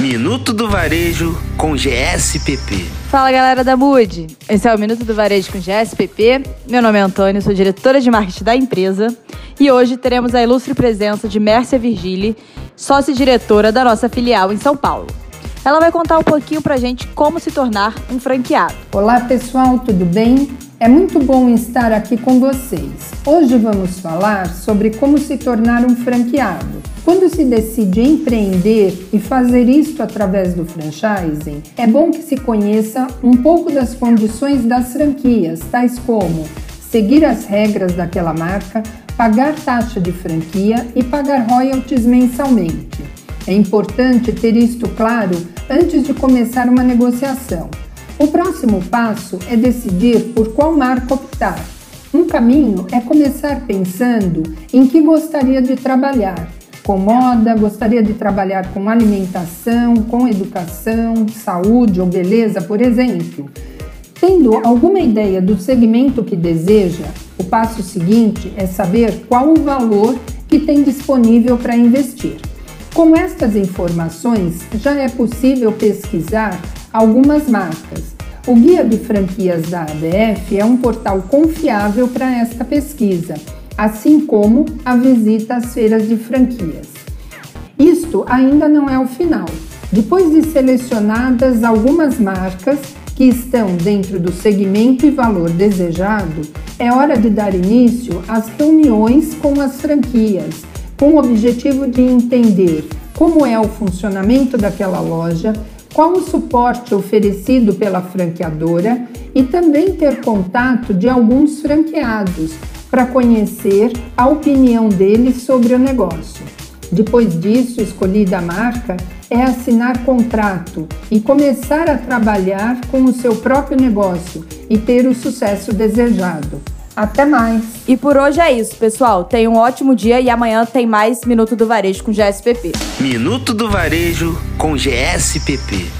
Minuto do Varejo com GSPP. Fala galera da Mood, esse é o Minuto do Varejo com GSPP. Meu nome é Antônio, sou diretora de marketing da empresa e hoje teremos a ilustre presença de Mércia Virgili, sócia-diretora da nossa filial em São Paulo. Ela vai contar um pouquinho pra gente como se tornar um franqueado. Olá pessoal, tudo bem? É muito bom estar aqui com vocês. Hoje vamos falar sobre como se tornar um franqueado. Quando se decide empreender e fazer isto através do franchising, é bom que se conheça um pouco das condições das franquias, tais como seguir as regras daquela marca, pagar taxa de franquia e pagar royalties mensalmente. É importante ter isto claro antes de começar uma negociação. O próximo passo é decidir por qual marca optar. Um caminho é começar pensando em que gostaria de trabalhar. Com moda, gostaria de trabalhar com alimentação, com educação, saúde ou beleza, por exemplo. Tendo alguma ideia do segmento que deseja, o passo seguinte é saber qual o valor que tem disponível para investir. Com estas informações, já é possível pesquisar algumas marcas. O Guia de Franquias da ABF é um portal confiável para esta pesquisa, assim como a visita às feiras de franquias. Isto ainda não é o final. Depois de selecionadas algumas marcas que estão dentro do segmento e valor desejado, é hora de dar início às reuniões com as franquias, com o objetivo de entender como é o funcionamento daquela loja, qual o suporte oferecido pela franqueadora e também ter contato de alguns franqueados para conhecer a opinião deles sobre o negócio. Depois disso, escolhida a marca, é assinar contrato e começar a trabalhar com o seu próprio negócio e ter o sucesso desejado. Até mais! E por hoje é isso, pessoal. Tenha um ótimo dia e amanhã tem mais Minuto do Varejo com GSPP. Minuto do Varejo com GSPP.